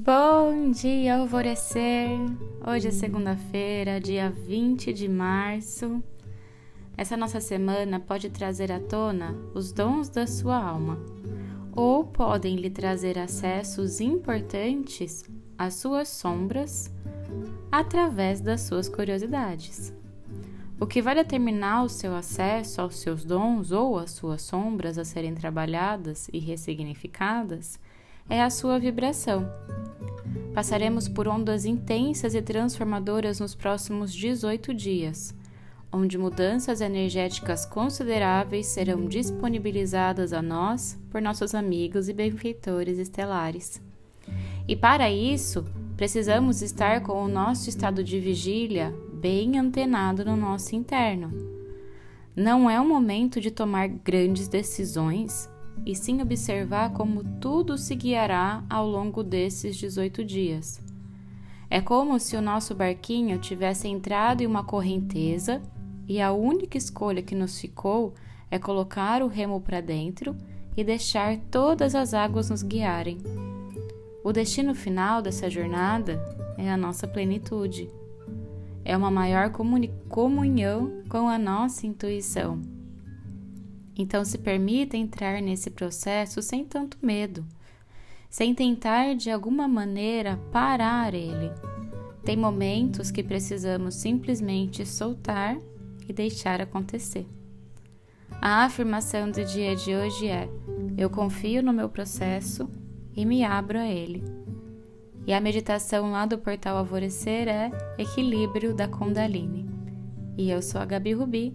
Bom dia, alvorecer! Hoje é segunda-feira, dia 20 de março. Essa nossa semana pode trazer à tona os dons da sua alma, ou podem lhe trazer acessos importantes às suas sombras através das suas curiosidades. O que vai determinar o seu acesso aos seus dons ou às suas sombras a serem trabalhadas e ressignificadas é a sua vibração. Passaremos por ondas intensas e transformadoras nos próximos 18 dias, onde mudanças energéticas consideráveis serão disponibilizadas a nós por nossos amigos e benfeitores estelares. E para isso, precisamos estar com o nosso estado de vigília bem antenado no nosso interno. Não é o momento de tomar grandes decisões, e sim observar como tudo se guiará ao longo desses 18 dias. É como se o nosso barquinho tivesse entrado em uma correnteza e a única escolha que nos ficou é colocar o remo para dentro e deixar todas as águas nos guiarem. O destino final dessa jornada é a nossa plenitude é uma maior comunhão com a nossa intuição. Então, se permita entrar nesse processo sem tanto medo, sem tentar de alguma maneira parar ele. Tem momentos que precisamos simplesmente soltar e deixar acontecer. A afirmação do dia de hoje é: Eu confio no meu processo e me abro a ele. E a meditação lá do portal Alvorecer é Equilíbrio da Kundalini. E eu sou a Gabi Rubi,